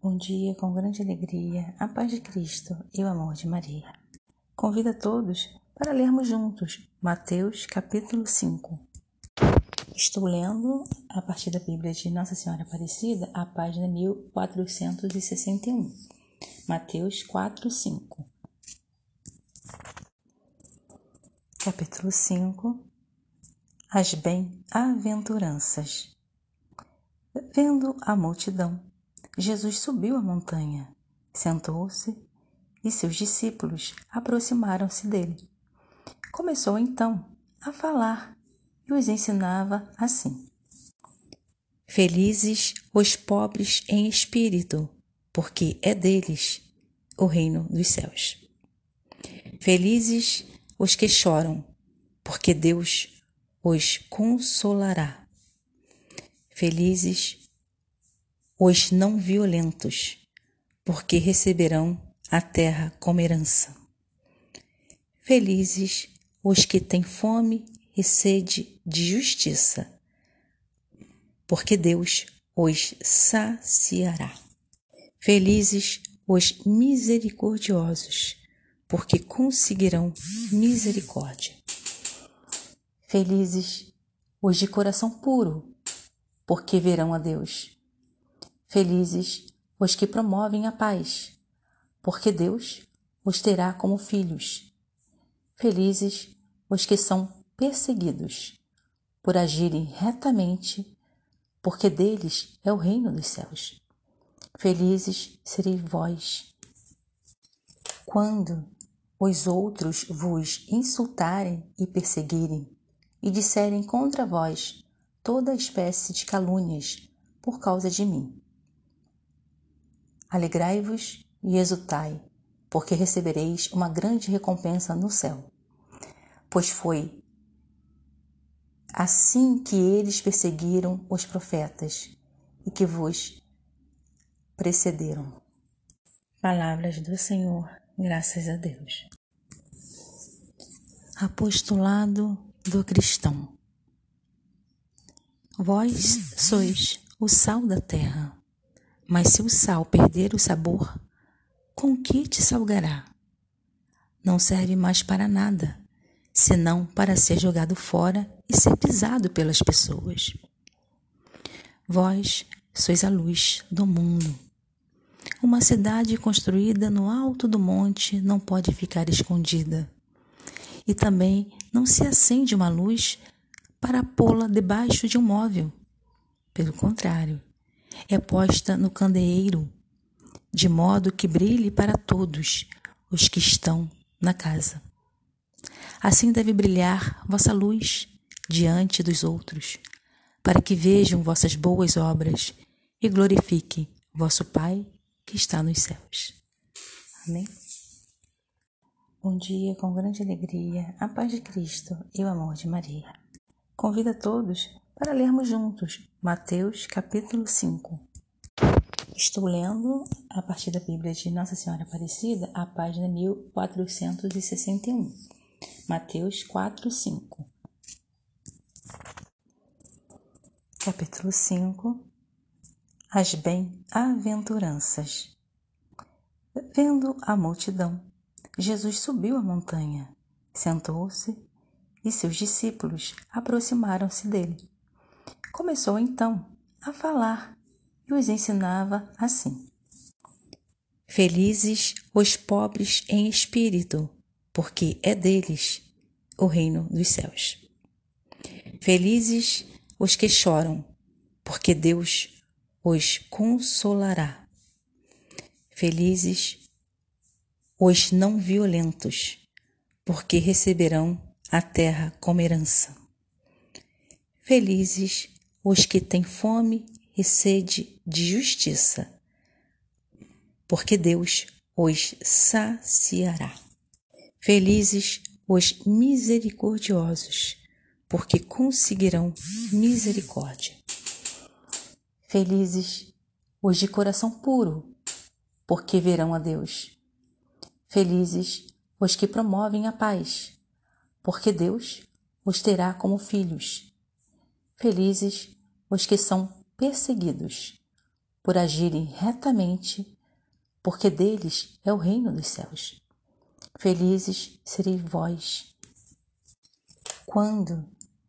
Bom dia, com grande alegria, a paz de Cristo e o amor de Maria. Convido a todos para lermos juntos Mateus capítulo 5. Estou lendo a partir da Bíblia de Nossa Senhora Aparecida, a página 1461. Mateus 4, 5. Capítulo 5 As Bem-aventuranças Vendo a multidão, Jesus subiu a montanha, sentou-se e seus discípulos aproximaram-se dele. Começou então a falar e os ensinava assim: Felizes os pobres em espírito, porque é deles o reino dos céus. Felizes os que choram, porque Deus os consolará. Felizes os não violentos, porque receberão a terra como herança. Felizes os que têm fome e sede de justiça, porque Deus os saciará. Felizes os misericordiosos, porque conseguirão misericórdia. Felizes os de coração puro, porque verão a Deus. Felizes os que promovem a paz, porque Deus os terá como filhos. Felizes os que são perseguidos por agirem retamente, porque deles é o reino dos céus. Felizes sereis vós. Quando os outros vos insultarem e perseguirem, e disserem contra vós toda espécie de calúnias por causa de mim. Alegrai-vos e exultai, porque recebereis uma grande recompensa no céu. Pois foi assim que eles perseguiram os profetas e que vos precederam. Palavras do Senhor, graças a Deus. Apostolado do cristão. Vós sois o sal da terra. Mas se o sal perder o sabor, com que te salgará? Não serve mais para nada, senão para ser jogado fora e ser pisado pelas pessoas. Vós sois a luz do mundo. Uma cidade construída no alto do monte não pode ficar escondida. E também não se acende uma luz para pô-la debaixo de um móvel. Pelo contrário, é posta no candeeiro, de modo que brilhe para todos os que estão na casa. Assim deve brilhar vossa luz diante dos outros, para que vejam vossas boas obras e glorifiquem vosso Pai que está nos céus. Amém. Bom dia, com grande alegria, a paz de Cristo e o amor de Maria. Convido a todos para lermos juntos Mateus capítulo 5. Estou lendo a partir da Bíblia de Nossa Senhora Aparecida, a página 1461. Mateus 4, 5. Capítulo 5 As Bem-aventuranças Vendo a multidão, Jesus subiu a montanha, sentou-se e seus discípulos aproximaram-se dele. Começou então a falar e os ensinava assim: Felizes os pobres em espírito, porque é deles o reino dos céus. Felizes os que choram, porque Deus os consolará. Felizes os não violentos, porque receberão a terra como herança. Felizes os que têm fome e sede de justiça, porque Deus os saciará. Felizes os misericordiosos, porque conseguirão misericórdia. Felizes os de coração puro, porque verão a Deus. Felizes os que promovem a paz, porque Deus os terá como filhos. Felizes os que são perseguidos por agirem retamente, porque deles é o reino dos céus. Felizes sereis vós quando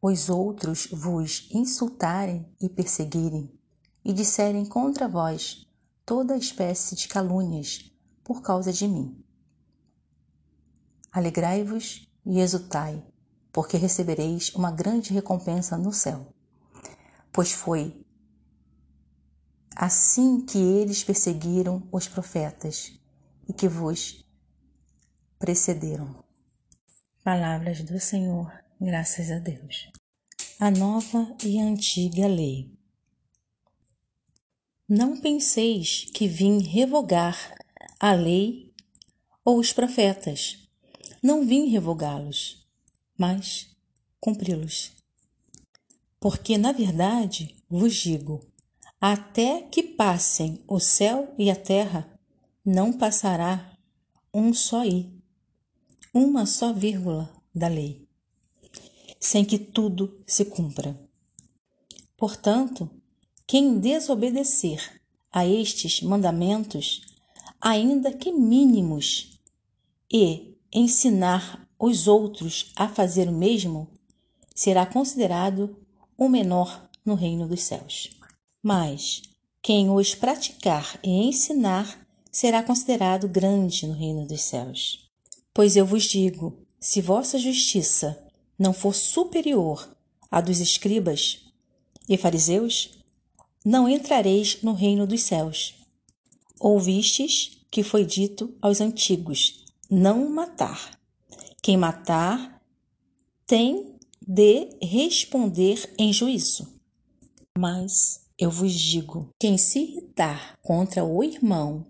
os outros vos insultarem e perseguirem e disserem contra vós toda espécie de calúnias por causa de mim. Alegrai-vos e exultai, porque recebereis uma grande recompensa no céu. Pois foi assim que eles perseguiram os profetas e que vos precederam. Palavras do Senhor, graças a Deus. A nova e antiga lei. Não penseis que vim revogar a lei ou os profetas. Não vim revogá-los, mas cumpri-los. Porque, na verdade, vos digo: até que passem o céu e a terra, não passará um só i, uma só vírgula da lei, sem que tudo se cumpra. Portanto, quem desobedecer a estes mandamentos, ainda que mínimos, e ensinar os outros a fazer o mesmo, será considerado o menor no reino dos céus. Mas quem os praticar e ensinar será considerado grande no reino dos céus. Pois eu vos digo: se vossa justiça não for superior à dos escribas e fariseus, não entrareis no reino dos céus. Ouvistes que foi dito aos antigos: não matar. Quem matar tem de responder em juízo. Mas eu vos digo: quem se irritar contra o irmão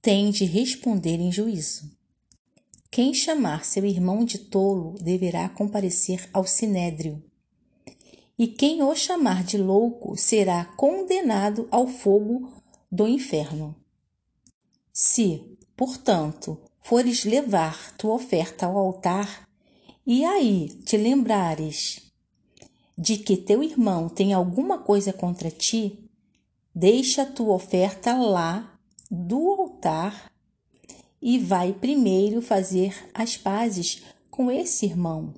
tem de responder em juízo. Quem chamar seu irmão de tolo deverá comparecer ao sinédrio. E quem o chamar de louco será condenado ao fogo do inferno. Se, portanto, fores levar tua oferta ao altar, e aí te lembrares de que teu irmão tem alguma coisa contra ti, deixa tua oferta lá do altar e vai primeiro fazer as pazes com esse irmão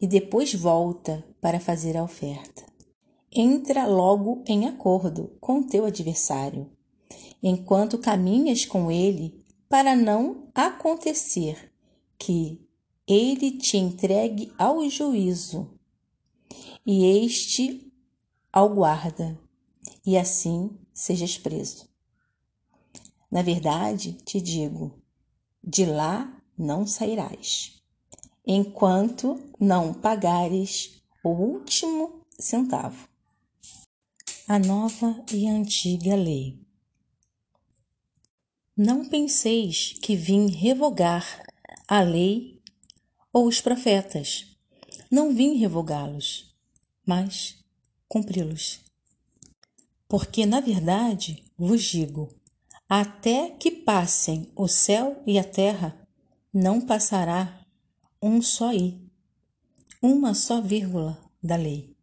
e depois volta para fazer a oferta. Entra logo em acordo com teu adversário, enquanto caminhas com ele para não acontecer que ele te entregue ao juízo e este ao guarda, e assim sejas preso. Na verdade, te digo, de lá não sairás, enquanto não pagares o último centavo. A nova e antiga lei. Não penseis que vim revogar a lei ou os profetas. Não vim revogá-los, mas cumpri-los. Porque, na verdade, vos digo: até que passem o céu e a terra, não passará um só i, uma só vírgula da lei,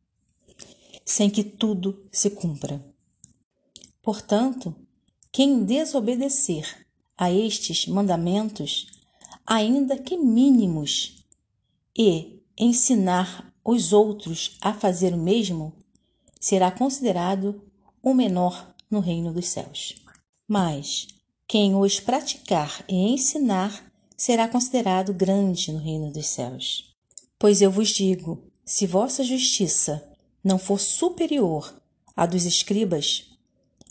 sem que tudo se cumpra. Portanto, quem desobedecer a estes mandamentos, ainda que mínimos, e ensinar os outros a fazer o mesmo, será considerado o menor no reino dos céus. Mas quem os praticar e ensinar será considerado grande no reino dos céus. Pois eu vos digo: se vossa justiça não for superior à dos escribas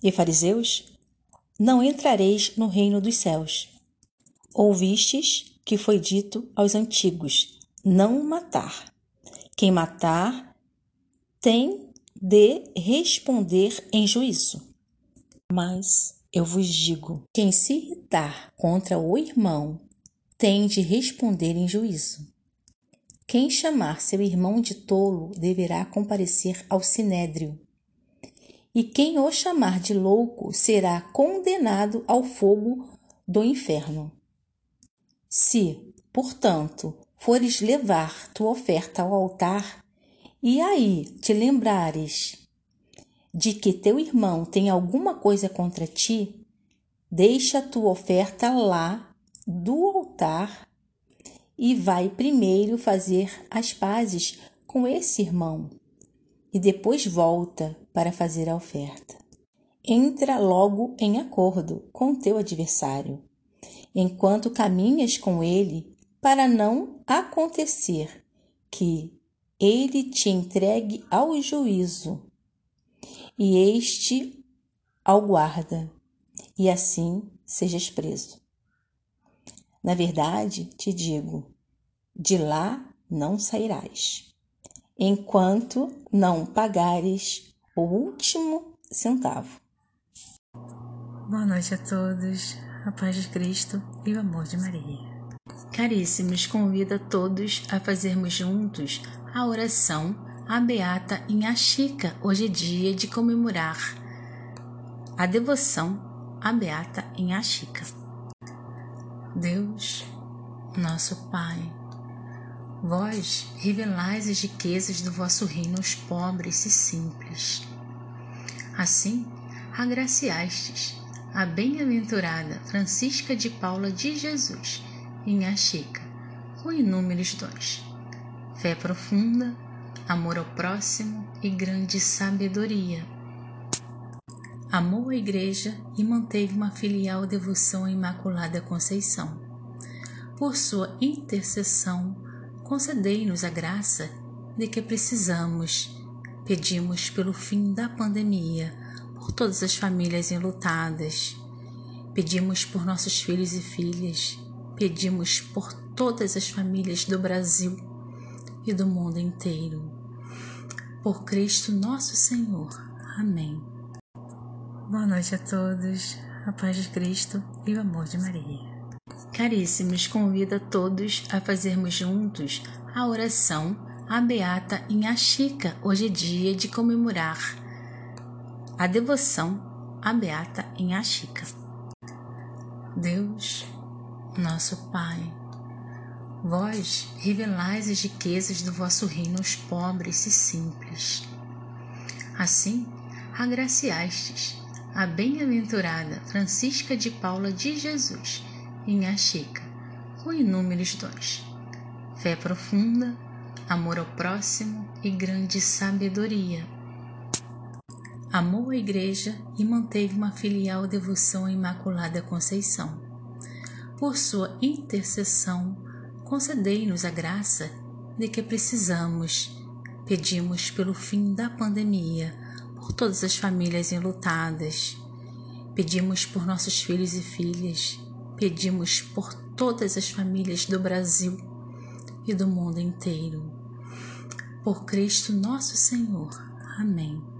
e fariseus, não entrareis no reino dos céus. Ouvistes que foi dito aos antigos: não matar. Quem matar tem de responder em juízo. Mas eu vos digo: quem se irritar contra o irmão tem de responder em juízo. Quem chamar seu irmão de tolo deverá comparecer ao sinédrio e quem o chamar de louco será condenado ao fogo do inferno. Se, portanto, fores levar tua oferta ao altar, e aí te lembrares de que teu irmão tem alguma coisa contra ti, deixa tua oferta lá do altar e vai primeiro fazer as pazes com esse irmão e depois volta para fazer a oferta. Entra logo em acordo com teu adversário, enquanto caminhas com ele, para não acontecer que ele te entregue ao juízo e este ao guarda, e assim sejas preso. Na verdade, te digo, de lá não sairás, enquanto não pagares o último centavo. Boa noite a todos, a paz de Cristo e o amor de Maria. Caríssimos, convido a todos a fazermos juntos a oração à Beata Inhaxica. Hoje é dia de comemorar a devoção à Beata Inhaxica. Deus, nosso Pai, vós revelais as riquezas do vosso reino aos pobres e simples. Assim, agraciastes a bem-aventurada Francisca de Paula de Jesus, Inhaxica, com inúmeros dons, fé profunda, amor ao próximo e grande sabedoria. Amou a Igreja e manteve uma filial devoção à Imaculada Conceição. Por sua intercessão, concedei-nos a graça de que precisamos. Pedimos pelo fim da pandemia, por todas as famílias enlutadas. Pedimos por nossos filhos e filhas. Pedimos por todas as famílias do Brasil e do mundo inteiro. Por Cristo nosso Senhor. Amém. Boa noite a todos, a paz de Cristo e o amor de Maria. Caríssimos, convido a todos a fazermos juntos a oração à Beata Inhaxica. Hoje é dia de comemorar a devoção à Beata Inhaxica. Deus, nosso Pai, Vós revelais as riquezas do vosso reino aos pobres e simples. Assim, agraciastes a bem-aventurada Francisca de Paula de Jesus, Chica, com inúmeros dons, fé profunda, amor ao próximo e grande sabedoria. Amou a Igreja e manteve uma filial devoção à Imaculada Conceição. Por sua intercessão, concedei-nos a graça de que precisamos. Pedimos pelo fim da pandemia, por todas as famílias enlutadas. Pedimos por nossos filhos e filhas. Pedimos por todas as famílias do Brasil e do mundo inteiro. Por Cristo nosso Senhor. Amém.